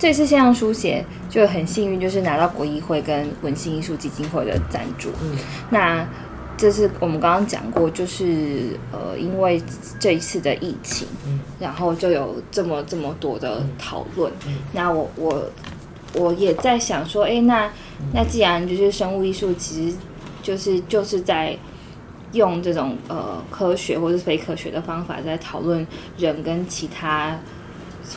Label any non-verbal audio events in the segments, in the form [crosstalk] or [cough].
这次线上书写就很幸运，就是拿到国艺会跟文心艺术基金会的赞助。嗯，那这是我们刚刚讲过，就是呃，因为这一次的疫情，嗯，然后就有这么这么多的讨论。嗯，那我我我也在想说，哎，那那既然就是生物艺术，其实就是就是在用这种呃科学或是非科学的方法，在讨论人跟其他。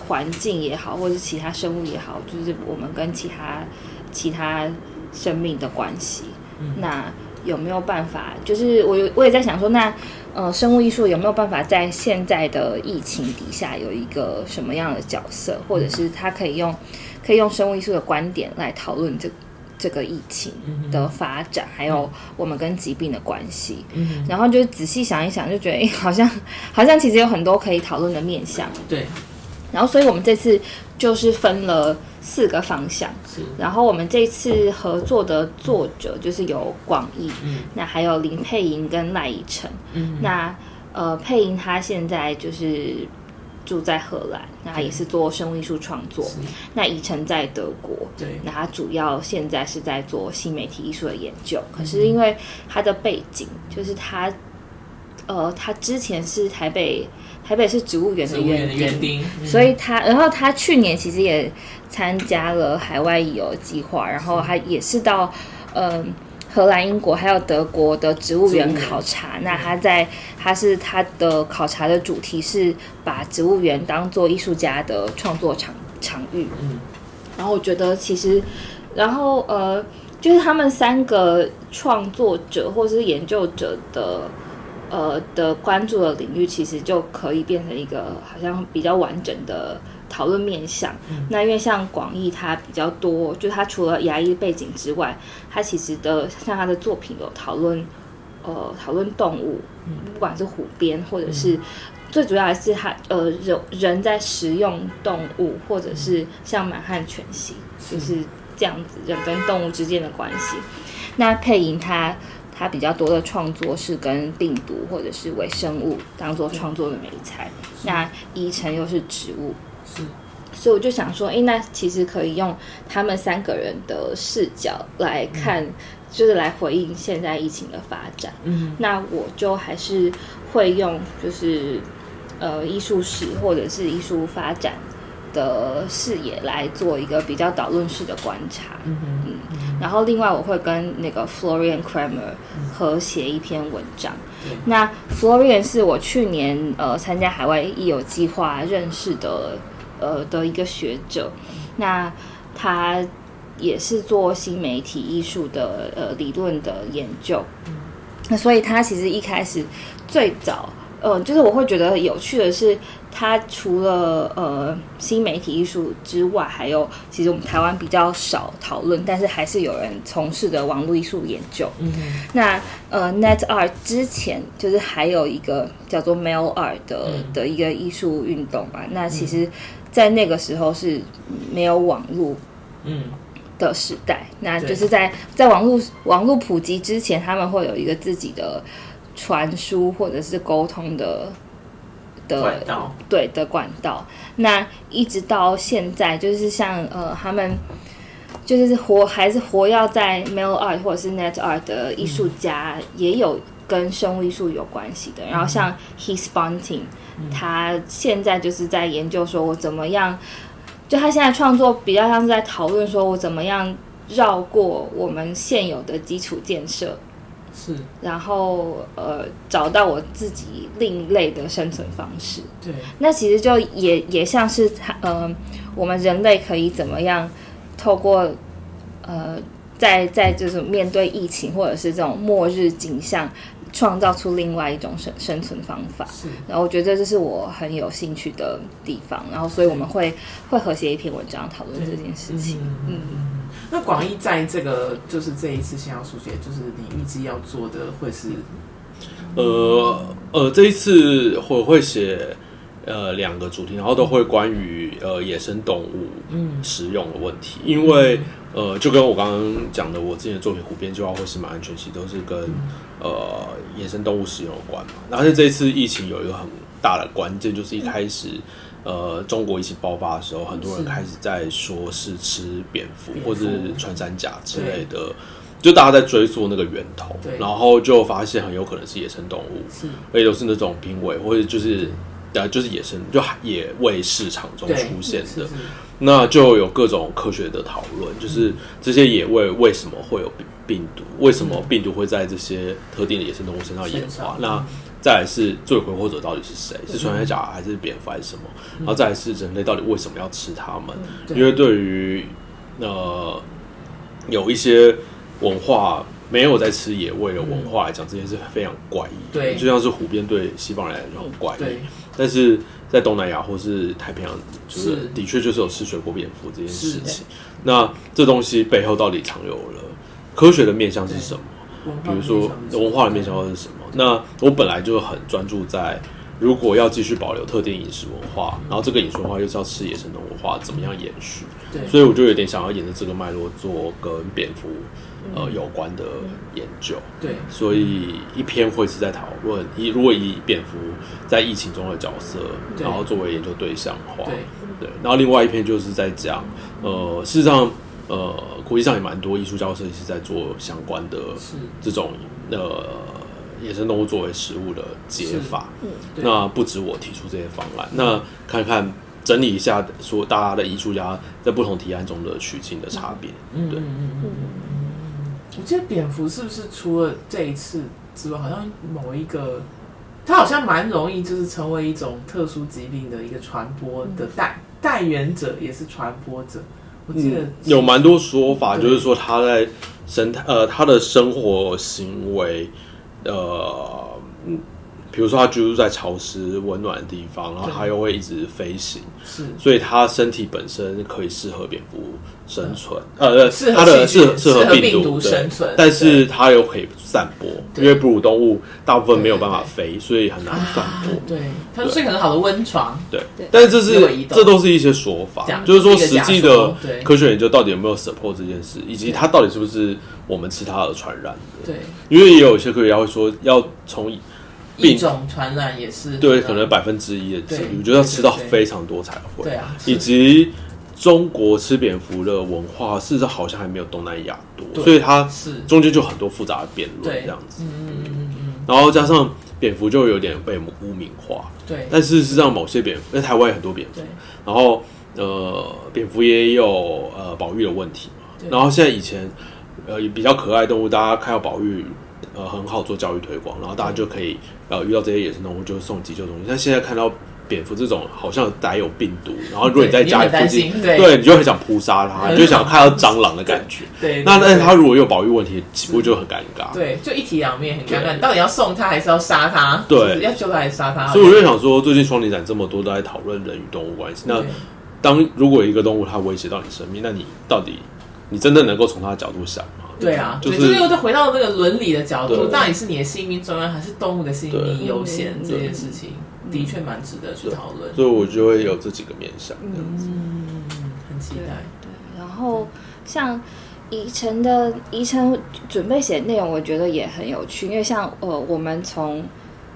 环境也好，或者是其他生物也好，就是我们跟其他其他生命的关系。嗯、那有没有办法？就是我我也在想说，那呃，生物艺术有没有办法在现在的疫情底下有一个什么样的角色，或者是它可以用可以用生物艺术的观点来讨论这这个疫情的发展，还有我们跟疾病的关系。嗯、然后就仔细想一想，就觉得哎，好像好像其实有很多可以讨论的面向。对。然后，所以我们这次就是分了四个方向。是。然后我们这次合作的作者就是有广义，嗯，那还有林佩莹跟赖以晨，嗯，那呃佩莹她现在就是住在荷兰，那她也是做生物艺术创作。那以晨在德国，对，那他主要现在是在做新媒体艺术的研究。可是因为他的背景，就是他呃他之前是台北。台北是植物园的园丁，所以他，然后他去年其实也参加了海外旅游计划，然后他也是到嗯、呃、荷兰、英国还有德国的植物园考察。那他在他是他的考察的主题是把植物园当做艺术家的创作场场域。嗯，然后我觉得其实，然后呃，就是他们三个创作者或是研究者的。呃的关注的领域，其实就可以变成一个好像比较完整的讨论面向。嗯、那因为像广义，它比较多，就它除了牙医背景之外，它其实的像他的作品有讨论，呃，讨论动物，不管是虎鞭，或者是、嗯、最主要还是他呃人人在食用动物，或者是像满汉全席，就是这样子人跟动物之间的关系。那配音他。他比较多的创作是跟病毒或者是微生物当做创作的美材，那以成又是植物，是，所以我就想说，哎，那其实可以用他们三个人的视角来看，嗯、就是来回应现在疫情的发展。嗯，那我就还是会用就是呃艺术史或者是艺术发展的视野来做一个比较导论式的观察，嗯嗯，然后另外我会跟那个 Florian Kramer 合写一篇文章。嗯、那 Florian 是我去年呃参加海外艺友计划认识的呃的一个学者，那他也是做新媒体艺术的呃理论的研究，那所以他其实一开始最早。呃，就是我会觉得有趣的是，他除了呃新媒体艺术之外，还有其实我们台湾比较少讨论，但是还是有人从事的网络艺术研究。嗯，那呃 Net Art 之前就是还有一个叫做 Mail Art 的、嗯、的一个艺术运动嘛。那其实，在那个时候是没有网络嗯的时代，嗯、那就是在在网络网络普及之前，他们会有一个自己的。传输或者是沟通的的管道，对的管道，那一直到现在，就是像呃，他们就是活还是活要在 Mail Art 或者是 Net Art 的艺术家，嗯、也有跟生物艺术有关系的。然后像 Bunting，、嗯、他现在就是在研究说，我怎么样，就他现在创作比较像是在讨论说，我怎么样绕过我们现有的基础建设。是，然后呃，找到我自己另类的生存方式。对，那其实就也也像是他呃，我们人类可以怎么样透过呃，在在就是面对疫情或者是这种末日景象，创造出另外一种生生存方法。是，然后我觉得这是我很有兴趣的地方。然后，所以我们会会合写一篇文章讨论这件事情。嗯。嗯那广义在这个就是这一次线上书写，就是你预计要做的会是，呃呃，这一次我会写呃两个主题，然后都会关于呃野生动物嗯食用的问题，嗯、因为呃就跟我刚刚讲的，我之前的作品《湖边计划》或是《马安全期》都是跟、嗯、呃野生动物食用有关嘛。然后这一次疫情有一个很大的关键，就是一开始。呃中国疫情爆发的时候，很多人开始在说是吃蝙蝠，或者是穿山甲之类的，就大家在追溯那个源头，然后就发现很有可能是野生动物，而且都是那种濒危或者就是呃就是野生就野味市场中出现的。那就有各种科学的讨论，就是这些野味为什么会有病病毒？为什么病毒会在这些特定的野生动物身上演化？那再来是罪魁祸首到底是谁？是穿山甲还是蝙蝠还是什么？然后再来是人类到底为什么要吃它们？因为对于呃有一些文化没有在吃野味的文化来讲，这件事非常怪异。对，就像是湖边对西方人来讲很怪异，但是。在东南亚或是太平洋，就是的确就是有吃水果蝙蝠这件事情。那这东西背后到底藏有了科学的面向是什么？比如说文化的面向是什么？那我本来就很专注在，如果要继续保留特定饮食文化，然后这个饮食文化又是要吃野生动物的话，怎么样延续？对，所以我就有点想要沿着这个脉络做跟蝙蝠。呃，有关的研究，对，所以一篇会是在讨论以如果以蝙蝠在疫情中的角色，然后作为研究对象的话，对，对，然后另外一篇就是在讲，呃，事实上，呃，国际上也蛮多艺术家设计师在做相关的这种呃野生动物作为食物的解法，嗯，那不止我提出这些方案，那看看整理一下，说大家的艺术家在不同提案中的取经的差别，嗯，对，嗯嗯嗯。我记得蝙蝠是不是除了这一次之外，好像某一个，它好像蛮容易就是成为一种特殊疾病的一个传播的代代源者，也是传播者。我记得、嗯、有蛮多说法，就是说它在生态呃，它的生活行为呃。比如说，它居住在潮湿温暖的地方，然后它又会一直飞行，是，所以它身体本身可以适合蝙蝠生存，呃，它的适适合病毒生存，但是它又可以散播，因为哺乳动物大部分没有办法飞，所以很难散播。对，它是一个很好的温床。对，但是这是这都是一些说法，就是说实际的科学研究到底有没有 support 这件事，以及它到底是不是我们吃它而传染的？对，因为也有一些科学家会说要从。病种传染也是对，可能百分之一的几率，我觉得要吃到非常多才会。对啊，以及中国吃蝙蝠的文化，事实上好像还没有东南亚多，所以它是中间就很多复杂的辩论这样子。嗯嗯嗯，然后加上蝙蝠就有点被污名化。对，但事实上某些蝙蝠，在台湾有很多蝙蝠，然后呃，蝙蝠也有呃保育的问题嘛。然后现在以前呃比较可爱动物，大家看到保育。呃，很好做教育推广，然后大家就可以呃遇到这些野生动物就送急救东西。但现在看到蝙蝠这种好像带有病毒，然后如果你在家里附近，对，对你就很想扑杀它，你就想看到蟑螂的感觉。对，那但是它如果有保育问题，岂不就很尴尬。对，就一体两面很尴尬。你到底要送它还是要杀它？对，要救它还是杀它？所以我就想说，最近双年展这么多都在讨论人与动物关系。那当如果一个动物它威胁到你生命，那你到底你真的能够从它的角度想吗？对啊，就是就又再回到那个伦理的角度，到底是你的性命重要，还是动物的性命优先？这件事情的确蛮值得去讨论。所以，我就会有这几个面向，这样子。嗯，很期待。对，然后像宜城的宜城准备写的内容，我觉得也很有趣，因为像呃，我们从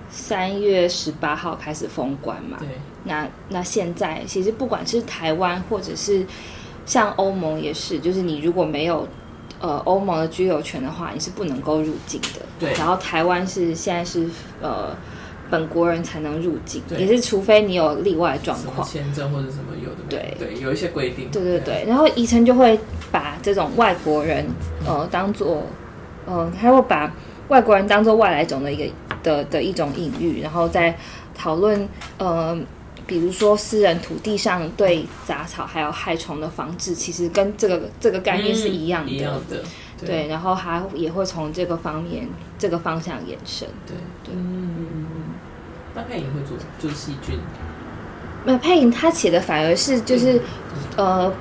三月十八号开始封关嘛，对，那那现在其实不管是台湾或者是像欧盟也是，就是你如果没有。呃，欧盟的居留权的话，你是不能够入境的。对。然后台湾是现在是呃本国人才能入境，也是除非你有例外状况，签证或者什么有的。对对，有一些规定。对对对。然后宜晨就会把这种外国人呃当做呃，他会把外国人当做外来种的一个的的一种隐喻，然后再讨论呃。比如说，私人土地上对杂草还有害虫的防治，其实跟这个这个概念是一样的。嗯、一样的对，对，然后还也会从这个方面、这个方向延伸。对对。嗯嗯嗯。那配音会做做细菌？那配音他写的反而是就是呃，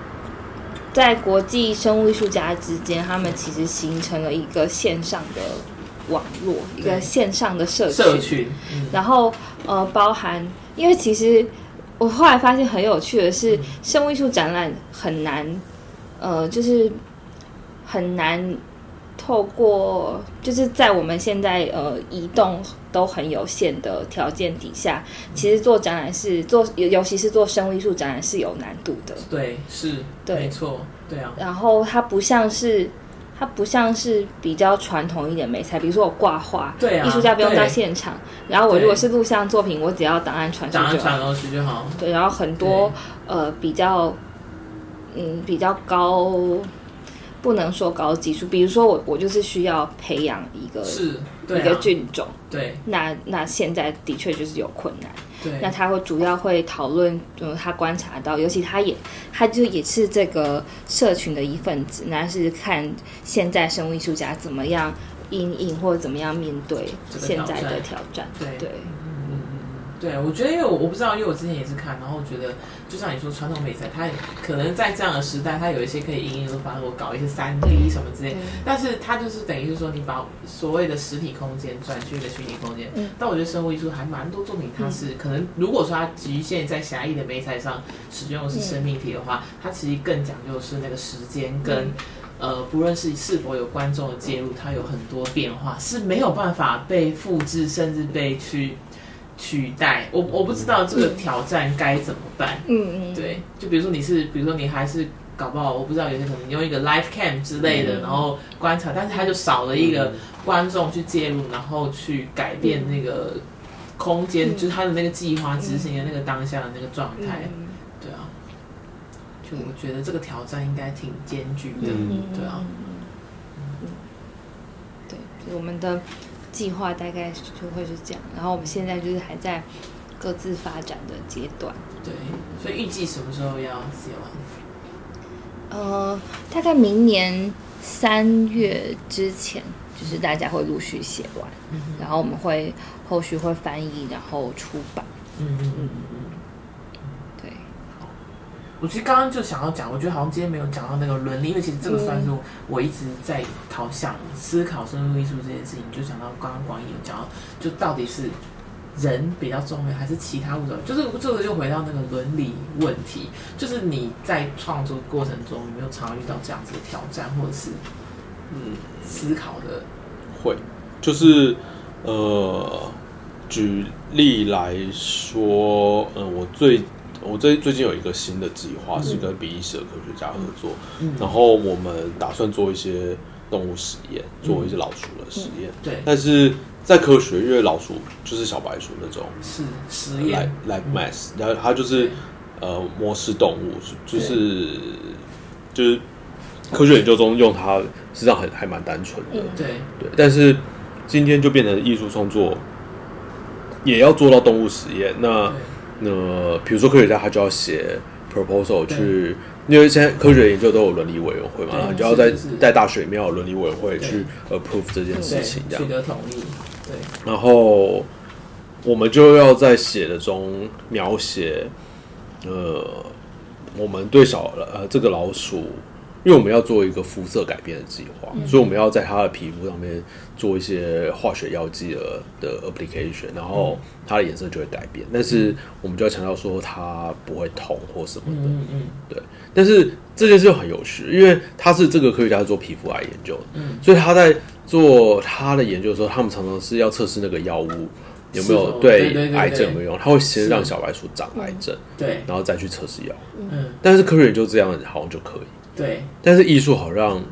在国际生物艺术家之间，他们其实形成了一个线上的网络，一个线上的社群。社群。嗯、然后呃，包含。因为其实我后来发现很有趣的是，生物艺术展览很难，呃，就是很难透过就是在我们现在呃移动都很有限的条件底下，其实做展览是做，尤其是做生物艺术展览是有难度的。对，是，对，没错，对啊。然后它不像是。它不像是比较传统一点美材，比如说我挂画，对啊，艺术家不用到现场。然后我如果是录像作品，我只要档案传上去，传上去就好。对，然后很多呃比较嗯比较高，不能说高技术，比如说我我就是需要培养一个是、啊、一个菌种，对，那那现在的确就是有困难。对。那他会主要会讨论，嗯，他观察到，尤其他也，他就也是这个社群的一份子，那是看现在生物艺术家怎么样应应或者怎么样面对现在的挑战，对。对。对，我觉得，因为我我不知道，因为我之前也是看，然后我觉得，就像你说，传统美材，它可能在这样的时代，它有一些可以因应的方式，我搞一些三 D 什么之类，但是它就是等于是说，你把所谓的实体空间转去一个虚拟空间。嗯。但我觉得生物艺术还蛮多作品，它是可能，如果说它局限在狭义的美材上使用的是生命体的话，它其实更讲究是那个时间跟，呃，不论是是否有观众的介入，它有很多变化是没有办法被复制，甚至被去。取代我，我不知道这个挑战该怎么办。嗯嗯，对，就比如说你是，比如说你还是搞不好，我不知道有些可能用一个 live cam 之类的，嗯、然后观察，但是他就少了一个观众去介入，然后去改变那个空间，嗯、就是他的那个计划执行的那个当下的那个状态。嗯、对啊，就我觉得这个挑战应该挺艰巨的。嗯、对啊，嗯，对，我们的。计划大概就会是这样，然后我们现在就是还在各自发展的阶段。对，所以预计什么时候要写完？呃，大概明年三月之前，就是大家会陆续写完，嗯、然后我们会后续会翻译，然后出版。嗯嗯嗯。我其实刚刚就想要讲，我觉得好像今天没有讲到那个伦理，因为其实这个算是我一直在讨想思考生物艺术这件事情。就想到刚刚广义有讲到，就到底是人比较重要，还是其他物种？就是这个就回到那个伦理问题，就是你在创作过程中有没有常遇到这样子的挑战，或者是嗯思考的？会，就是呃，举例来说，呃，我最。我最最近有一个新的计划，是跟比利时的科学家合作，嗯、然后我们打算做一些动物实验，嗯、做一些老鼠的实验。对，但是在科学，因为老鼠就是小白鼠那种是实验，like mass，然后它就是呃模式动物，就是就是科学研究中用它，实际上很还蛮单纯的。对。对，但是今天就变成艺术创作，也要做到动物实验，那。那比如说科学家他就要写 proposal 去，因为现在科学研究都有伦理委员会嘛，你就要在在大学里面有伦理委员会去 approve 这件事情，这样取得同意。对，然后我们就要在写的中描写，呃，我们对小呃这个老鼠。因为我们要做一个肤色改变的计划，嗯、所以我们要在他的皮肤上面做一些化学药剂的的 application，然后它的颜色就会改变。但是我们就要强调说它不会痛或什么的，嗯嗯，对。但是这件事又很有趣，因为他是这个科学家是做皮肤癌研究的，嗯，所以他在做他的研究的时候，他们常常是要测试那个药物有没有对癌症有没有用，他会先让小白鼠长癌症，对，然后再去测试药物，嗯。但是科学研究这样好像就可以。对，但是艺术好像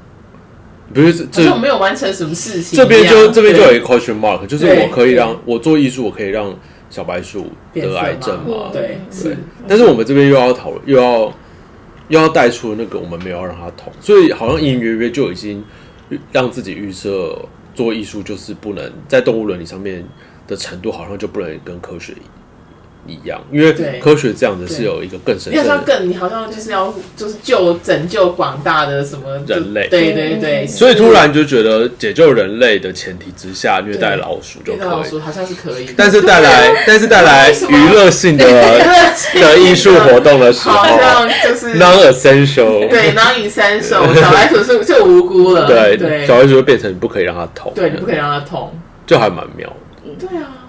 不是这，这没有完成什么事情。这边就这边就有一个 question mark，就是我可以让我做艺术，我可以让小白鼠得癌症吗？对，对。但是我们这边又要讨论，又要又要带出那个我们没有要让它痛，所以好像隐隐约约就已经让自己预设做艺术就是不能在动物伦理上面的程度，好像就不能跟科学一样。因为科学这样子是有一个更神圣的，你好像更，你好像就是要就是救拯救广大的什么人类，对对对，所以突然就觉得解救人类的前提之下，虐待老鼠就可以，老鼠好像是可以，但是带来但是带来娱乐性的 [laughs] 的艺术活动的时候，好像就是 non-essential，对 non-essential，小白鼠是就无辜了，对对，小白鼠就变成不可以让它痛，对，你不可以让它痛，就还蛮妙的，对啊，嗯。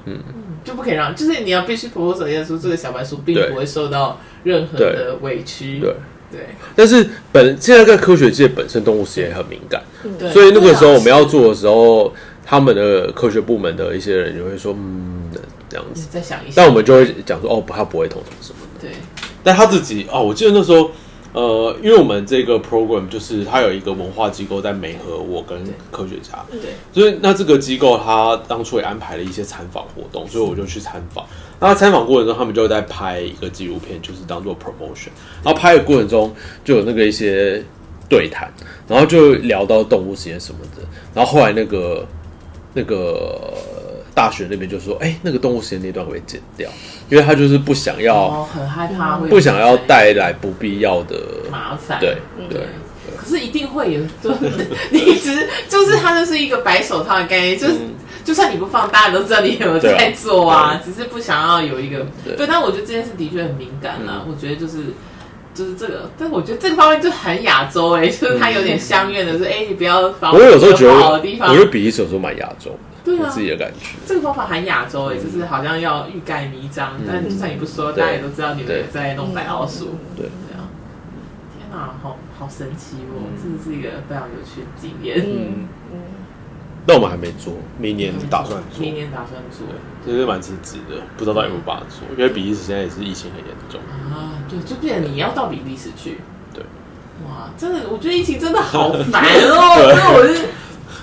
就不可以让，就是你要必须婆婆首先说，这个小白鼠并不会受到任何的委屈。对对。但是本现在在科学界本身动物实验很敏感，对所以那个时候我们要做的时候，他们的科学部门的一些人就会说，嗯，这样子。再想一下，但我们就会讲说，哦，他不会同什么什么的。对。但他自己哦，我记得那时候，呃，因为我们这个 program 就是它有一个文化机构在媒合我跟科学家，对。所以那这个机构他当初也安排了一些参访活动，所以我就去参访。那参访过程中，他们就在拍一个纪录片，就是当做 promotion。然后拍的过程中，就有那个一些对谈，然后就聊到动物实验什么的。然后后来那个那个大学那边就说：“哎、欸，那个动物实验那段会剪掉，因为他就是不想要，哦、很害怕，不想要带来不必要的麻烦。”对对。可是一定会有，对，你一直就是他就是一个白手套的概念，就是。嗯就算你不放，大家都知道你有在做啊，啊只是不想要有一个对，对。但我觉得这件事的确很敏感啦。嗯、我觉得就是就是这个，但我觉得这个方面就很亚洲哎、欸，就是他有点相愿的，说、嗯、哎、欸，你不要把我有时候觉得好的地方，我觉得比利时有时候蛮亚洲的，对啊，自己的感觉。这个方法很亚洲哎、欸，就是好像要欲盖弥彰，但就算你不说，大家也都知道你们在弄白老鼠。对，这样。天哪，好好神奇哦！这是一个非常有趣的经验。嗯嗯。那我们还没做，明年打算做。明年打算做，其实蛮刺激的，不知道到底有没有办法做，因为比利时现在也是疫情很严重啊。对，就变成你要到比利时去。对。哇，真的，我觉得疫情真的好 [laughs] 烦哦。因为我是，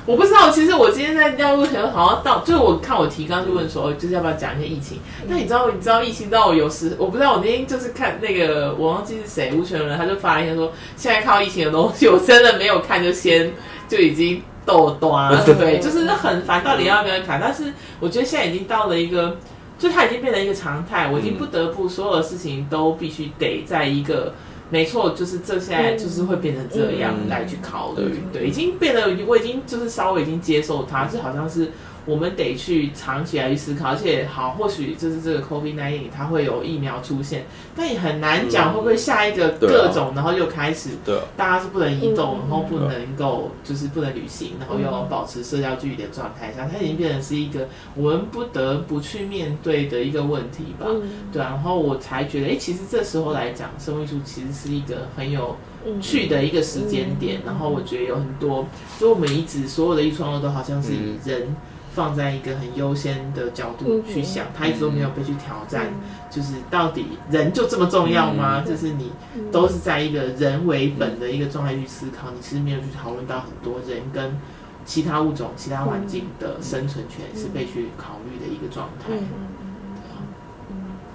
我不知道，其实我今天在要录前好像到，就是我看我提纲就问说，就是要不要讲一些疫情。那你知道，你知道疫情到我有时，我不知道我那天就是看那个，我忘记是谁，吴权人，他就发了一篇说，现在看到疫情的东西，我真的没有看，就先就已经。豆端对，就是很烦，到底要不要看？但是我觉得现在已经到了一个，就它已经变成一个常态，我已经不得不所有的事情都必须得在一个，没错，就是这现在就是会变成这样来去考虑，对，已经变得我已经就是稍微已经接受它，就好像是。我们得去长期来去思考，而且好，或许就是这个 COVID-19 它会有疫苗出现，但也很难讲会不会下一个各种，然后又开始，对，大家是不能移动，然后不能够就是不能旅行，然后又要保持社交距离的状态下，它已经变成是一个我们不得不去面对的一个问题吧，对，然后我才觉得，哎，其实这时候来讲，生物艺术其实是一个很有趣的一个时间点，然后我觉得有很多，就我们一直所有的艺术创作都好像是以人。放在一个很优先的角度去想，他一直都没有被去挑战，就是到底人就这么重要吗？就是你都是在一个人为本的一个状态去思考，你其实没有去讨论到很多人跟其他物种、其他环境的生存权是被去考虑的一个状态。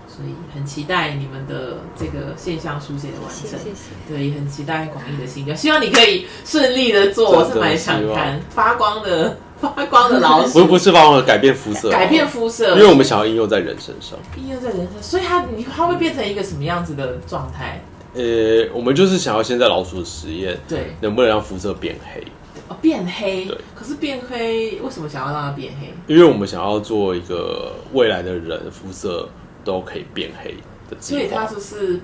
所以很期待你们的这个现象书写的完成，对，也很期待广义的新疆，希望你可以顺利的做，我是蛮想看发光的。发光的老鼠，不不是发光的改变肤色，改变肤色，因为我们想要应用在人身上，应用在人身上，所以它你它会变成一个什么样子的状态？呃、欸，我们就是想要先在老鼠的实验，对，能不能让肤色变黑？哦，变黑，对。可是变黑，为什么想要让它变黑？因为我们想要做一个未来的人肤色都可以变黑的，所以它就是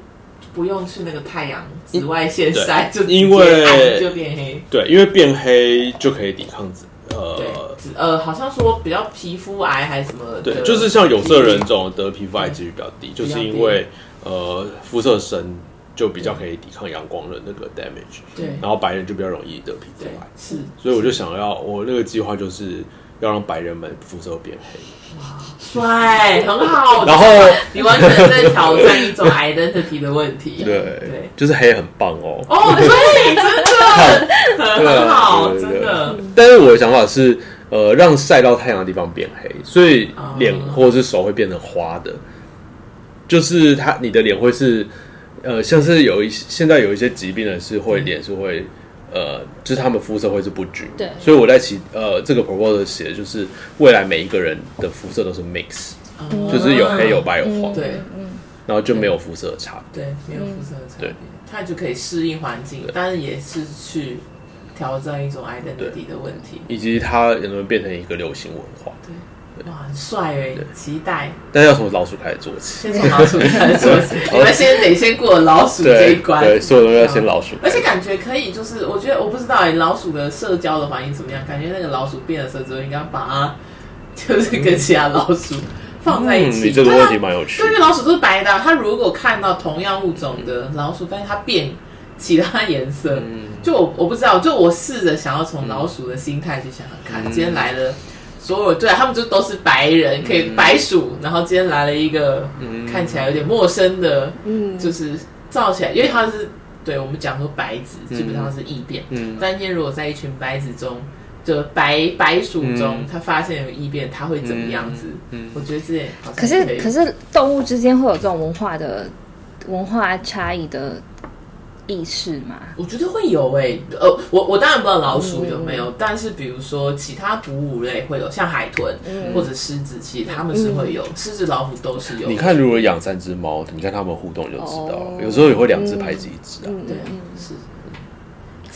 不用去那个太阳紫外线晒，就因为就变黑，对，因为变黑就可以抵抗紫。呃，呃，好像说比较皮肤癌还是什么？对，就是像有色人种得皮肤癌几率比较低，就是因为呃肤色深就比较可以抵抗阳光的那个 damage。对，然后白人就比较容易得皮肤癌。是，所以我就想要我那个计划就是要让白人们肤色变黑。哇，帅，很好。[laughs] 然后你完全在挑战一种 identity 的问题。对对，就是黑很棒哦。哦，对，真的 [laughs] 很好，真的。但是我的想法是，呃，让晒到太阳的地方变黑，所以脸或者是手会变成花的，就是他你的脸会是，呃，像是有一些现在有一些疾病的是会脸是会，呃，就是他们肤色会是不均，对，所以我在其呃这个 proposal 写的就是未来每一个人的肤色都是 mix，就是有黑有白有黄，对，嗯然后就没有肤色的差别，对，没有肤色的差别，他就可以适应环境，但是也是去。挑战一种 identity 的问题，以及它能不能变成一个流行文化？对，哇，很帅哎，期待。但要从老鼠开始做起，先从老鼠开始做起。[laughs] 你们先得先过老鼠这一关，对，所有东西要先老鼠。而且感觉可以，就是我觉得我不知道哎，老鼠的社交的反应怎么样？感觉那个老鼠变了色之后，应该把它就是跟其他老鼠放在一起。你这个问题蛮有趣。因为老鼠都是白的，它如果看到同样物种的老鼠，发现它变。其他颜色。嗯、就我我不知道，就我试着想要从老鼠的心态去想想看，嗯、今天来了所有对、啊、他们就都是白人，可以白鼠，然后今天来了一个看起来有点陌生的，嗯，就是造起来，因为他是对我们讲说白纸基本上是异变，嗯，但今天如果在一群白纸中。就白白鼠中，嗯、他发现有异变，他会怎么样子？嗯，嗯。我觉得这好像可，可是可是动物之间会有这种文化的文化差异的意识吗？我觉得会有诶、欸，呃，我我当然不知道老鼠有没有，嗯、但是比如说其他哺乳类会有，像海豚、嗯、或者狮子，其实他们是会有，狮、嗯、子、老虎都是有。你看，如果养三只猫，你看他们互动就知道，哦、有时候也会两只排挤一只啊，对，是。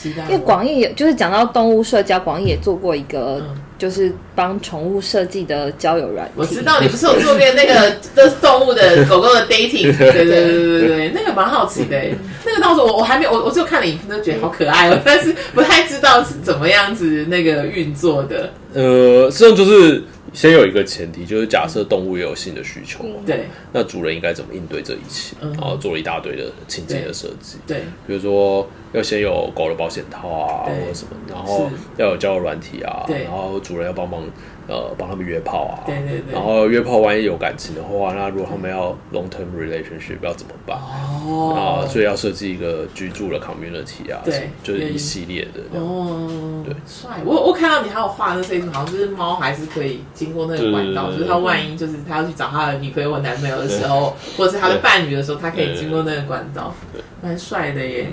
因为广义也就是讲到动物社交，广义也做过一个，就是帮宠物设计的交友软件。我知道你不是有做过那个的 [laughs] 动物的 [laughs] 狗狗的 dating？[laughs] 对对对对对，那个蛮好奇的。那个到时候我我还没有，我我就看了影片，都觉得好可爱哦，但是不太知道是怎么样子那个运作的。呃，实际上就是。先有一个前提，就是假设动物也有性的需求，对，那主人应该怎么应对这一切？然后做了一大堆的情节的设计，对，比如说要先有狗的保险套啊，或者什么，然后要有交友软体啊，然后主人要帮忙。呃，帮他们约炮啊，对对对，然后约炮万一有感情的话，那如果他们要 long term relationship 要怎么办？哦，啊，所以要设计一个居住的 community 啊，对，就是一系列的哦，对，帅。我我看到你还有画的这种，好像就是猫还是可以经过那个管道，就是他万一就是他要去找他的女朋友或男朋友的时候，或者是他的伴侣的时候，他可以经过那个管道，蛮帅的耶，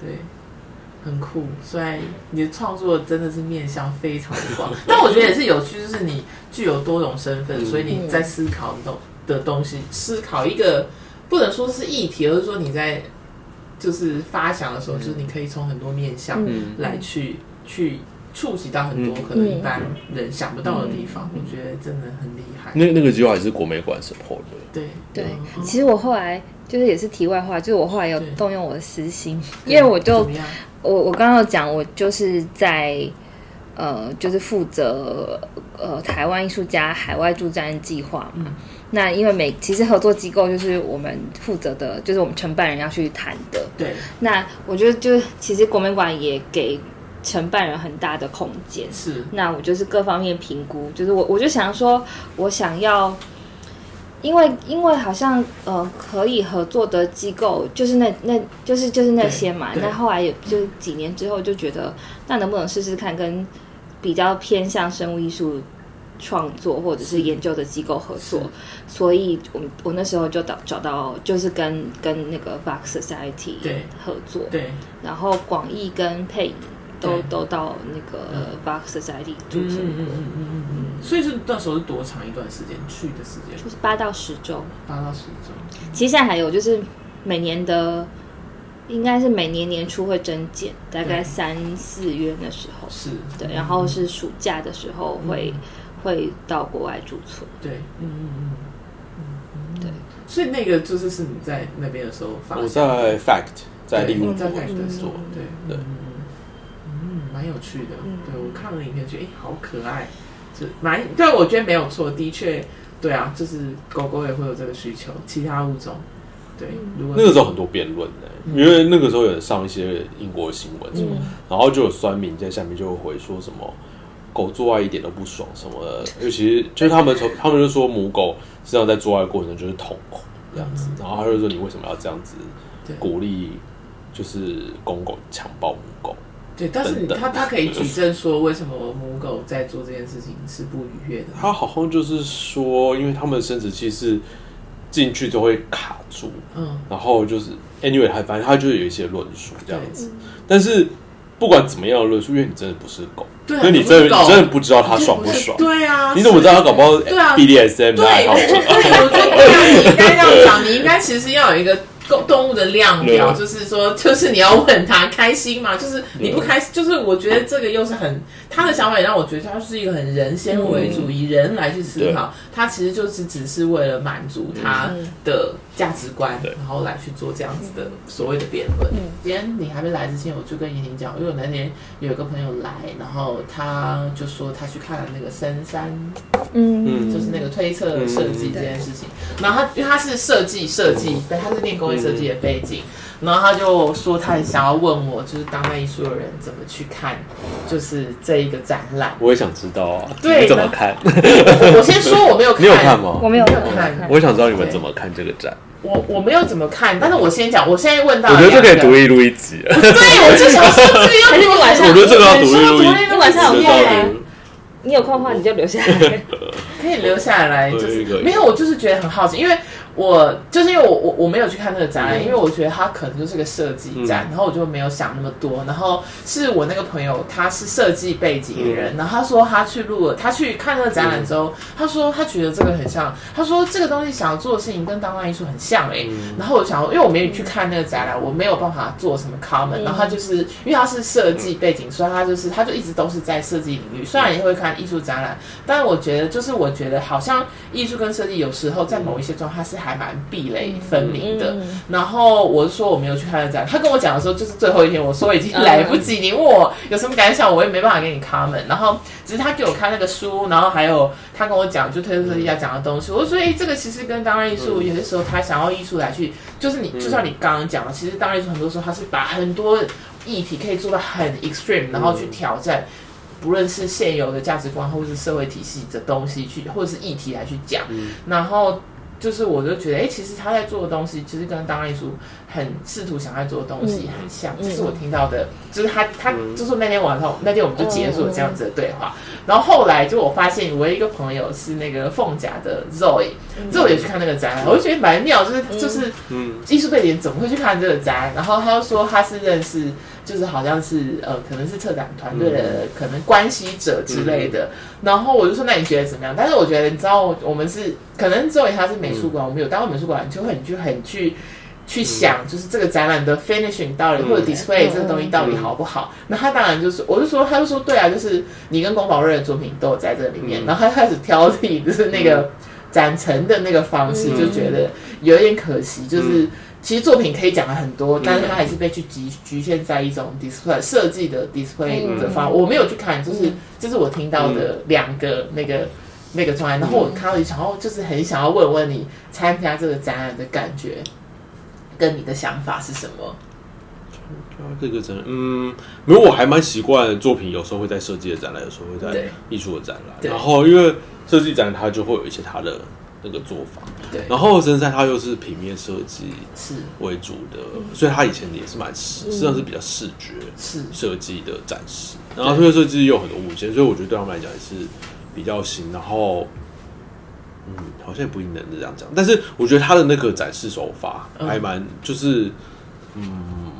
对。很酷，所以你的创作真的是面向非常的广，[laughs] 但我觉得也是有趣，就是你具有多种身份，所以你在思考的东的东西，思考一个不能说是议题，而是说你在就是发想的时候，就是你可以从很多面向来去去触及到很多可能一般人想不到的地方。我觉得真的很厉害。那那个计划也是国美馆 support 的。对。对，其实我后来就是也是题外话，就是我后来有动用我的私心，因为我就。我我刚刚讲，我就是在呃，就是负责呃台湾艺术家海外驻站计划嘛。嗯、那因为每其实合作机构就是我们负责的，就是我们承办人要去谈的。对。那我觉得就其实国美馆也给承办人很大的空间。是。那我就是各方面评估，就是我我就想说，我想要。因为因为好像呃可以合作的机构就是那那就是就是那些嘛，那后来也就几年之后就觉得，那能不能试试看跟比较偏向生物艺术创作或者是研究的机构合作，所以我我那时候就找找到就是跟跟那个 Vox Society 合作，对，对然后广义跟配都都到那个 Vox Society 驻村。嗯嗯嗯嗯嗯所以是那时候是多长一段时间去的时间？就是八到十周。八到十周。其实现在还有就是每年的，应该是每年年初会增减，大概三四月那时候是对，然后是暑假的时候会会到国外驻村。对，嗯嗯嗯嗯对。所以那个就是是你在那边的时候发生。我在 Fact 在利物浦在 Fact 做，对对嗯嗯蛮有趣的。对我看了影片，觉得哎好可爱。蛮对，我觉得没有错，的确，对啊，就是狗狗也会有这个需求，其他物种，对，如果那个时候很多辩论的，嗯、因为那个时候有人上一些英国新闻什么，嗯、然后就有酸民在下面就会回说什么狗做爱一点都不爽什么的，尤其是就是他们从 [laughs] 他们就说母狗实际上在做爱过程中就是痛苦这样子，嗯、然后他就说你为什么要这样子鼓励，就是公狗强暴母狗？对，但是他他可以举证说，为什么母狗在做这件事情是不愉悦的？他好像就是说，因为他们的生殖器是进去就会卡住，嗯，然后就是 anyway，他反正他就是有一些论述这样子。但是不管怎么样的论述，因为你真的不是狗，对，因为你真的你真的不知道他爽不爽，对啊，你怎么知道他搞不好对啊 BDSM 的爱好者？对，我觉得你应该这样讲，你应该其实要有一个。动动物的量表，就是说，[laughs] 就是你要问他开心吗？就是你不开心，就是我觉得这个又是很他的想法，也让我觉得他是一个很人先为主，以人来去思考，他其实就是只是为了满足他的价值观，然后来去做这样子的所谓的辩论。嗯，今天你还没来之前，我就跟怡婷讲，因为我那天有一个朋友来，然后他就说他去看了那个深山，嗯，就是那个推测设计这件事情。然后他因为他是设计设计，对，他是念工业设计的背景。然后他就说，他很想要问我，就是当代艺术的人怎么去看，就是这一个展览。我也想知道啊，对，你怎么看？我先说我没有看，[laughs] 你有看吗？我没有看。我也想知道你们怎么看这个展。我我没有怎么看，但是我先讲，我现在问到，我觉得这可以独立录一集。对，我就想说这个要 [laughs] 还是你晚上？我觉得这个要独立录一集。你晚上有空？你有空的话，你就留下来，[laughs] 可以留下来，就是没有，我就是觉得很好奇，因为。我就是因为我我我没有去看那个展览，嗯、因为我觉得它可能就是个设计展，嗯、然后我就没有想那么多。然后是我那个朋友，他是设计背景的人，嗯、然后他说他去录了，他去看那个展览之后，嗯、他说他觉得这个很像，他说这个东西想要做的事情跟当代艺术很像哎、欸。嗯、然后我想，因为我没有去看那个展览，我没有办法做什么 comment。然后他就是因为他是设计背景，所以他就是他就一直都是在设计领域，虽然也会看艺术展览，但是我觉得就是我觉得好像艺术跟设计有时候在某一些状态是还。蛮壁垒分明的，嗯、然后我就说我没有去看的展，他跟我讲的时候就是最后一天，我说已经来不及，你问我有什么感想，我也没办法给你 comment。然后只是他给我看那个书，然后还有他跟我讲就推特设计要讲的东西，我就说哎、欸，这个其实跟当代艺术有些时候他想要艺术来去，就是你就像你刚刚讲的，其实当代艺术很多时候他是把很多议题可以做到很 extreme，然后去挑战，不论是现有的价值观或者是社会体系的东西去，或者是议题来去讲，然后。就是我就觉得，哎、欸，其实他在做的东西，其实跟当代艺术很试图想要做的东西很像。这、嗯、是我听到的，就是他他就是那天晚上，那天我们就结束了这样子的对话。然后后来就我发现，我一个朋友是那个凤甲的 Zoe，Zoe 也去看那个展览，我就觉得蛮妙，就是就是嗯艺术背景怎么会去看这个展？然后他就说他是认识。就是好像是呃，可能是策展团队的可能关系者之类的。嗯、然后我就说，那你觉得怎么样？但是我觉得，你知道，我们是可能作为他是美术馆，嗯、我们有当过美术馆，就会很去很去去想，就是这个展览的 finishing 到底、嗯、或者 display 这个东西到底好不好？那、嗯、他当然就是，我就说，他就说，对啊，就是你跟龚宝瑞的作品都有在这里面。嗯、然后他开始挑剔，就是那个展陈的那个方式，嗯、就觉得有点可惜，就是。嗯其实作品可以讲了很多，但是它还是被去局局限在一种 display 设计的 display 的方。我没有去看，就是这是我听到的两个那个那个专案。然后我看到，想要就是很想要问问你参加这个展览的感觉，跟你的想法是什么？参加这个展览，嗯，因为我还蛮习惯作品，有时候会在设计的展览，有时候会在艺术的展览。然后因为设计展览，它就会有一些它的。那个做法，对，然后深山它又是平面设计是。为主的，所以它以前也是蛮实际上是比较视觉是设计的展示，然后这个设计又有很多物件，所以我觉得对他们来讲也是比较新。然后，嗯，好像也不一定能这样讲，但是我觉得他的那个展示手法还蛮就是，嗯，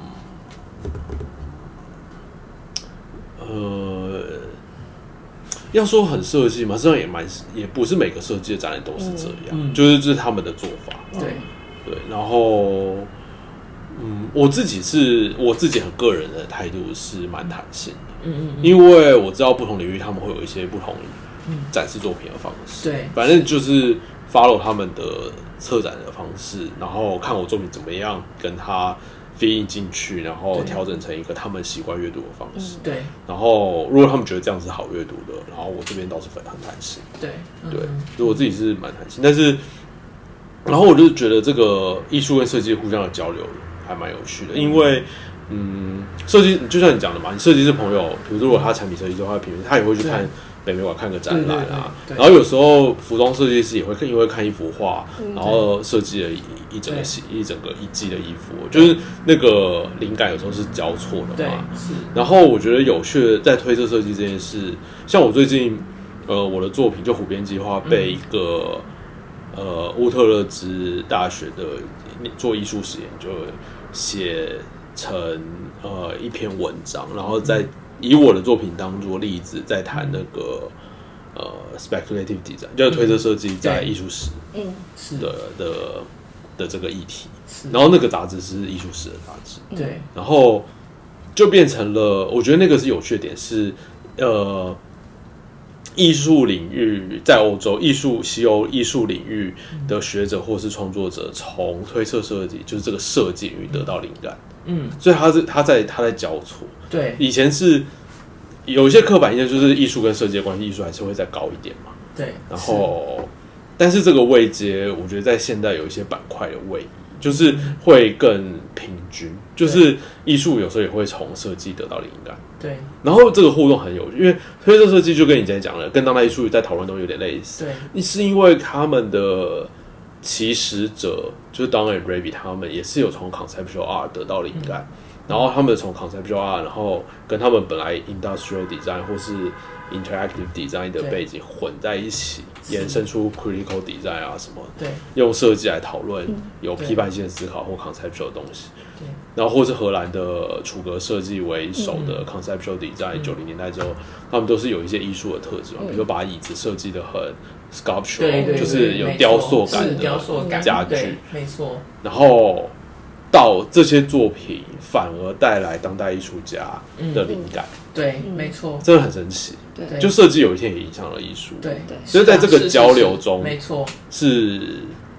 呃。要说很设计嘛，实际上也蛮，也不是每个设计的展览都是这样，嗯、就是这是他们的做法。对。对，然后，嗯，我自己是我自己很个人的态度是蛮弹性的，嗯嗯，嗯。因为我知道不同领域他们会有一些不同展示作品的方式，对，反正就是 follow 他们的策展的方式，然后看我作品怎么样跟他。翻印进去，然后调整成一个他们习惯阅读的方式。对。然后，如果他们觉得这样是好阅读的，然后我这边倒是很很弹性。对。对。所以我自己是蛮弹性，但是，然后我就觉得这个艺术跟设计互相的交流还蛮有趣的，因为，嗯，设计就像你讲的嘛，你设计师朋友，比如说如果他产品设计的话，平面他也会去看。北美馆看个展览啊，然后有时候服装设计师也会看，因为看一幅画，然后设计了一一整个系一整个一季的衣服，就是那个灵感有时候是交错的嘛。然后我觉得有趣的在推测设计这件事，像我最近呃我的作品就《湖边计划》被一个呃乌特勒支大学的做艺术史研究写成呃一篇文章，然后在。以我的作品当做例子，在谈那个呃，speculative design，就是推测设计在艺术史，嗯，是的的的这个议题。然后那个杂志是艺术史的杂志，对。然后就变成了，我觉得那个是有趣点是，呃，艺术领域在欧洲艺术西欧艺术领域的学者或是创作者，从推测设计就是这个设计领域得到灵感。嗯，所以他是他在他在交错。对，以前是有一些刻板印象，就是艺术跟设计的关系，艺术还是会再高一点嘛。对，然后，但是这个位阶，我觉得在现代有一些板块的位移，就是会更平均。就是艺术有时候也会从设计得到灵感。对，然后这个互动很有趣，因为推测设计就跟你之前讲了，跟当代艺术在讨论都有点类似。对，是因为他们的起始者就是 Dunn and Raby，他们也是有从 conceptual art 得到灵感。嗯然后他们从 conceptual art，然后跟他们本来 industrial design 或是 interactive design 的背景混在一起，延伸出 critical design 啊什么，对，用设计来讨论有批判性思考或 conceptual 的东西。对，然后或是荷兰的楚格设计为首的 conceptual design，九零年代之后，他们都是有一些艺术的特质嘛，比如说把椅子设计的很 sculptural，就是有雕塑感的家具，没错。然后。到这些作品反而带来当代艺术家的灵感，嗯、对，没错，真的很神奇。对，就设计有一天也影响了艺术，对对。所以在这个交流中，没错，是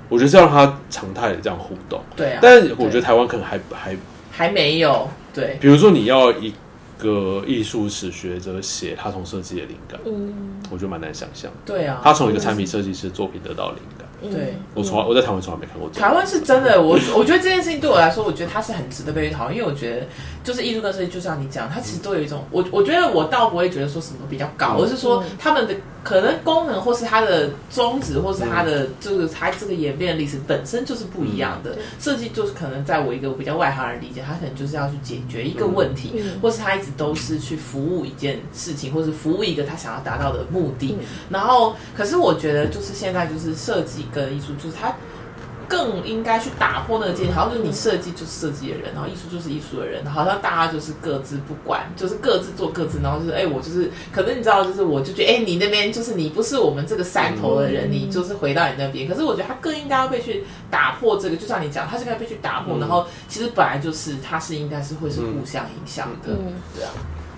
我觉得是要让它常态的这样互动。对啊，但我觉得台湾可能还还还没有对。比如说你要一个艺术史学者写他从设计的灵感，嗯，我觉得蛮难想象。对啊，他从一个产品设计师作品得到灵感。对，我从来我在台湾从来没看过。台湾是真的，我我觉得这件事情对我来说，我觉得它是很值得被讨论，因为我觉得就是艺术跟设计，就像你讲，它其实都有一种，我我觉得我倒不会觉得说什么比较高，而是说他们的可能功能或是它的宗旨，或是它的就是它这个演变历史本身就是不一样的。设计就是可能在我一个比较外行人理解，它可能就是要去解决一个问题，或是它一直都是去服务一件事情，或是服务一个他想要达到的目的。然后，可是我觉得就是现在就是设计。跟艺术就是它更应该去打破那个界限，好像就是你设计就是设计的人，然后艺术就是艺术的人，好像大家就是各自不管，就是各自做各自，然后就是哎、欸，我就是可能你知道，就是我就觉得哎、欸，你那边就是你不是我们这个山头的人，你就是回到你那边。可是我觉得他更应该要被去打破这个，就像你讲，他是应该被去打破，然后其实本来就是他是应该是会是互相影响的，对啊，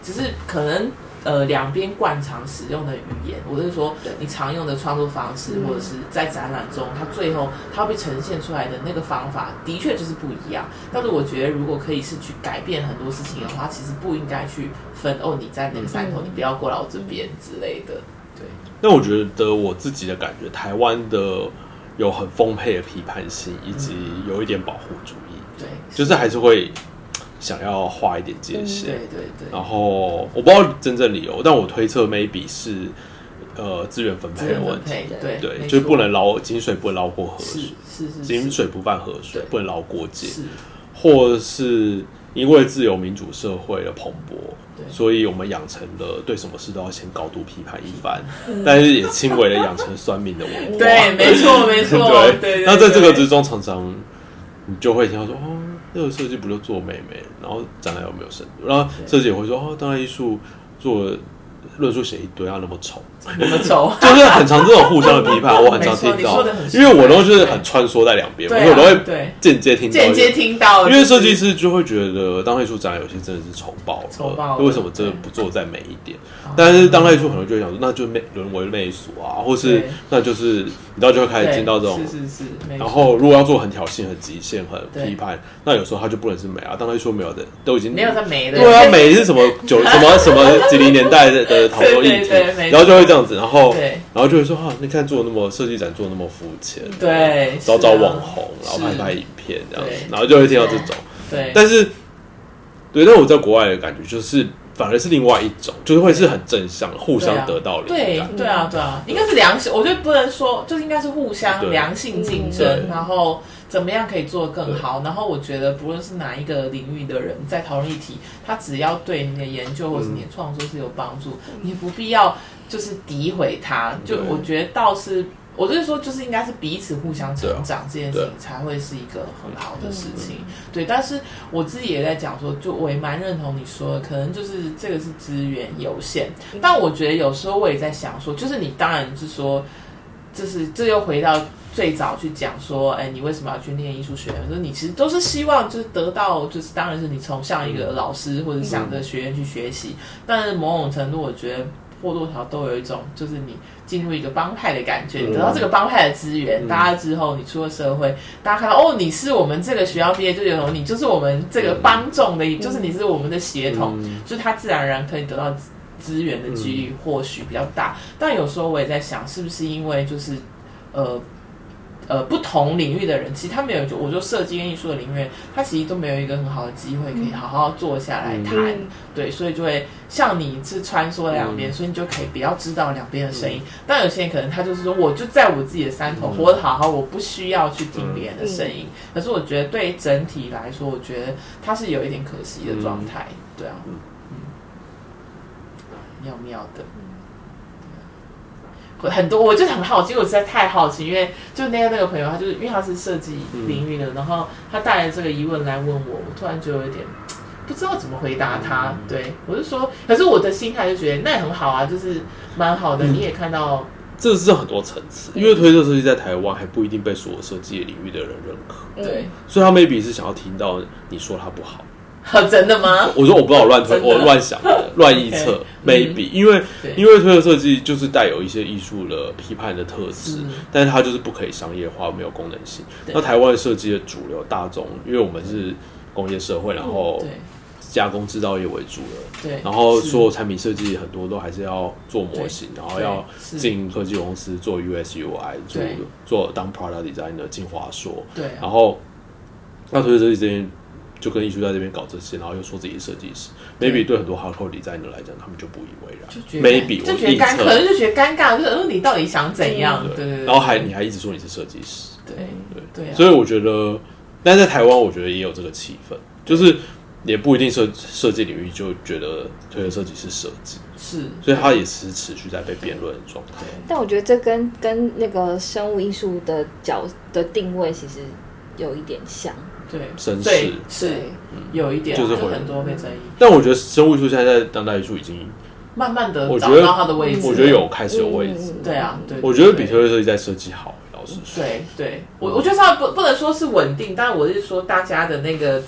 只是可能。呃，两边惯常使用的语言，我是说，你常用的创作方式，或者是在展览中，它最后它会被呈现出来的那个方法，的确就是不一样。但是我觉得，如果可以是去改变很多事情的话，其实不应该去分哦，你在那个山头，你不要过来我这边之类的。对。那我觉得我自己的感觉，台湾的有很丰沛的批判性，以及有一点保护主义。对，就是还是会。想要画一点界限，对对对。然后我不知道真正理由，但我推测 maybe 是呃资源分配的问题，对对，就是不能捞井水，不能捞过河水，是是井水不犯河水，不能捞过界，或是因为自由民主社会的蓬勃，所以我们养成了对什么事都要先高度批判一番，但是也轻微的养成酸民的文化，[laughs] 对，没错没错，[laughs] 对。那在这个之中，常常你就会听到说哦。那个设计不就做美美，然后展览有没有深度，然后设计也会说哦，当代艺术做论述写一堆要，那么丑。那么丑，[laughs] 就是很常这种互相的批判，我很常听到，因为我都是很穿梭在两边，我有时候会间接听到，间接听到，因为设计师就会觉得当代艺术展览有些真的是丑爆了，为什么真的不做再美一点？但是当代艺术可能就会想说，那就媚沦为媚俗啊，或是那就是你知道就会开始听到这种，是是是，然后如果要做很挑衅、很极限、很批判，那有时候它就不能是美啊。当代艺术没有的，都已经没有在美的，对啊，美是什么九什么什么几零年代的的讨论议题，然后就会。这样子，然后，然后就会说哈，你看做那么设计展做那么肤浅，对，找找网红，然后拍拍影片这样子，然后就会听到这种，对。但是，对，但我在国外的感觉就是，反而是另外一种，就是会是很正向，互相得到的。对，对啊，对啊，应该是良性，我觉得不能说，就是应该是互相良性竞争，然后。怎么样可以做得更好？然后我觉得，不论是哪一个领域的人在讨论议题，他只要对你的研究或是你的创作是有帮助，你不必要就是诋毁他。就我觉得倒是，我就是说，就是应该是彼此互相成长，这件事情才会是一个很好的事情。对，但是我自己也在讲说，就我也蛮认同你说的，可能就是这个是资源有限。但我觉得有时候我也在想说，就是你当然是说，就是这又回到。最早去讲说，哎，你为什么要去念艺术学院？说你其实都是希望就是得到，就是当然是你从向一个老师或者想着学院去学习。但是某种程度，我觉得或多或少都有一种，就是你进入一个帮派的感觉，你得到这个帮派的资源，大家之后你出了社会，大家看到哦，你是我们这个学校毕业，就有你就是我们这个帮众的，就是你是我们的血统，就是他自然而然可以得到资源的几率或许比较大。但有时候我也在想，是不是因为就是呃。呃，不同领域的人，其实他没有，就我说设计跟艺术的领域，他其实都没有一个很好的机会可以好好坐下来谈，嗯、对，所以就会像你是穿梭两边，嗯、所以你就可以比较知道两边的声音。嗯、但有些人可能他就是说，我就在我自己的山头活得好好，我不需要去听别人的声音。嗯、可是我觉得对整体来说，我觉得他是有一点可惜的状态，嗯、对啊，嗯，妙妙的。很多，我就很好奇，我实在太好奇，因为就那个那个朋友，他就是因为他是设计领域的，嗯、然后他带来这个疑问来问我，我突然就有点不知道怎么回答他。嗯、对我就说，可是我的心态就觉得那也很好啊，就是蛮好的。嗯、你也看到，这是很多层次，因为推特设计在台湾还不一定被所有设计领域的人认可，对，所以他 maybe 是想要听到你说他不好。[laughs] 真的吗？我说我不知道，我乱推，我乱想的，乱臆测，maybe，因为因为推特设计就是带有一些艺术的批判的特质，但是它就是不可以商业化，没有功能性。那台湾设计的主流大众，因为我们是工业社会，然后加工制造业为主的，对，然后所有产品设计很多都还是要做模型，然后要进科技公司做 US UI，做做当 product designer 进华硕，对，然后那推特设计这边。就跟艺术在这边搞这些，然后又说自己是设计师，maybe 对很多 hardcore designer 来讲，他们就不以为然，maybe 就觉得尴，可能就觉得尴尬，就是嗯你到底想怎样？对对。然后还你还一直说你是设计师，对对对。所以我觉得，但在台湾，我觉得也有这个气氛，就是也不一定设设计领域就觉得推的设计是设计，是，所以他也是持续在被辩论的状态。但我觉得这跟跟那个生物艺术的角的定位其实有一点像。对，绅士是有一点，就是很多被争议。但我觉得生物艺术现在在当代艺术已经慢慢的找到它的位置，我觉得有开始有位置。对啊，对，我觉得比特瑞设计在设计好，老实说。对对，我我觉得它不不能说是稳定，但我是说大家的那个。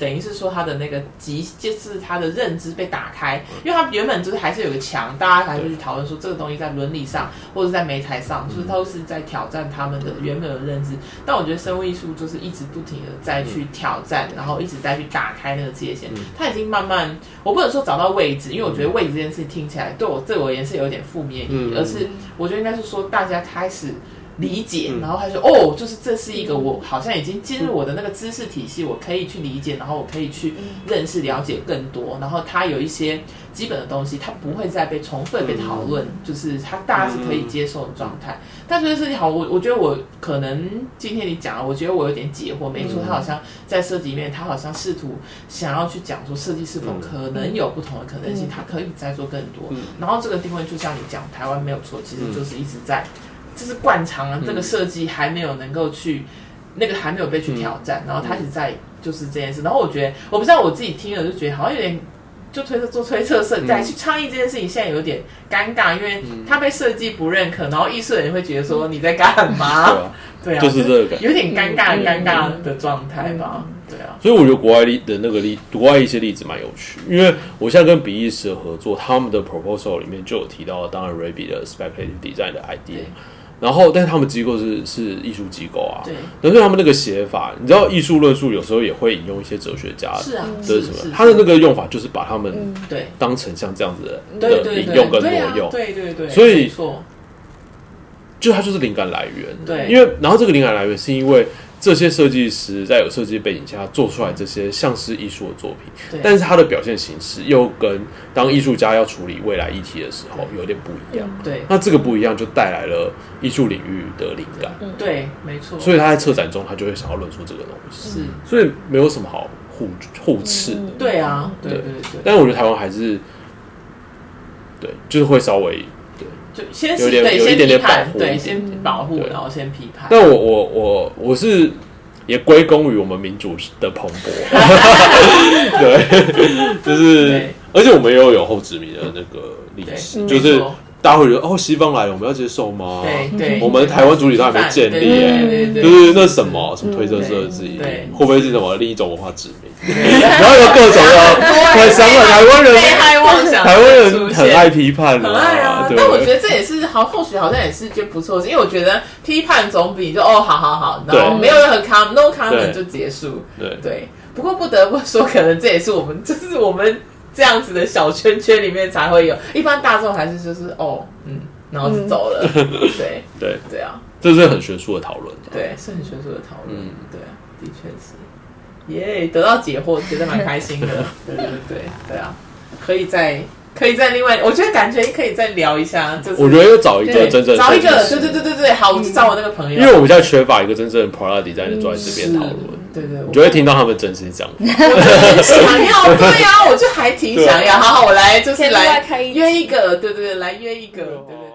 等于是说他的那个极，就是他的认知被打开，因为他原本就是还是有个墙，大家还会去讨论说这个东西在伦理上或者在媒材上，就是都是在挑战他们的原本的认知。但我觉得生物艺术就是一直不停的在去挑战，然后一直在去打开那个界限。他已经慢慢，我不能说找到位置，因为我觉得位置这件事情听起来对我对我而言是有点负面意义，而是我觉得应该是说大家开始。理解，然后他说：“哦，就是这是一个我好像已经进入我的那个知识体系，我可以去理解，然后我可以去认识、了解更多。然后他有一些基本的东西，他不会再被重复被讨论，就是他大家是可以接受的状态。但这个设计好，我我觉得我可能今天你讲了，我觉得我有点解惑。没错，他好像在设计里面，他好像试图想要去讲说设计是否可能有不同的可能性，他可以再做更多。然后这个定位就像你讲，台湾没有错，其实就是一直在。”就是惯常了，这个设计还没有能够去，那个还没有被去挑战，然后他一直在就是这件事。然后我觉得，我不知道我自己听了就觉得好像有点，就推测做推测设计去倡议这件事情，现在有点尴尬，因为他被设计不认可，然后艺术人会觉得说你在干嘛？对啊，就是这个有点尴尬尴尬的状态吧？对啊。所以我觉得国外例的那个例，国外一些例子蛮有趣，因为我现在跟比利时的合作，他们的 proposal 里面就有提到，当然 Raby 的 speculative design 的 idea。然后，但是他们机构是是艺术机构啊，对。但是他们那个写法，你知道，艺术论述有时候也会引用一些哲学家，是啊，这是什么？他的那个用法就是把他们对当成像这样子的引用跟挪用，对对对。所以，就他就是灵感来源，对。因为，然后这个灵感来源是因为。这些设计师在有设计背景下做出来这些像是艺术的作品，对但是他的表现形式又跟当艺术家要处理未来议题的时候有点不一样。对，那这个不一样就带来了艺术领域的灵感。对，没错。所以他在策展中，他就会想要论述这个东西。是，所以没有什么好互互斥的。对啊，对对对。但是我觉得台湾还是，对，就是会稍微。就先有点有一点点保护，对，先保护，然后先批判。但我我我我是也归功于我们民主的蓬勃，[laughs] 对，就是，而且我们又有有后殖民的那个历史，就是。大家会觉得哦，西方来了，我们要接受吗？对对，我们台湾主体都还没建立，就是那什么什么推特设计，会不会是什么另一种文化殖民？[laughs] 然后有各种的，我想了，台湾人，台湾人很爱批判，很爱但我觉得这也是好，或许好像也是就不错因为我觉得批判总比就哦，好好好，然后没有任何 com no comment 就结束。对对。不过不得不说，可能这也是我们，就是我们这样子的小圈圈里面才会有，一般大众还是就是哦，嗯，然后就走了。[laughs] 对对对啊，这是很学术的讨论。对，是很学术的讨论。嗯，对啊，的确是。耶，得到解惑，觉得蛮开心的。[laughs] 对对对对啊，可以再。可以再另外，我觉得感觉可以再聊一下。就是我觉得要找一个真正找一个，对对对对对，好，我就找我那个朋友。因为我们现在缺乏一个真正的 product designer 坐在这边讨论，对对，你就会听到他们真心讲。我想要，对呀，我就还挺想要。好好，我来就是来约一个，对对对，来约一个，对对。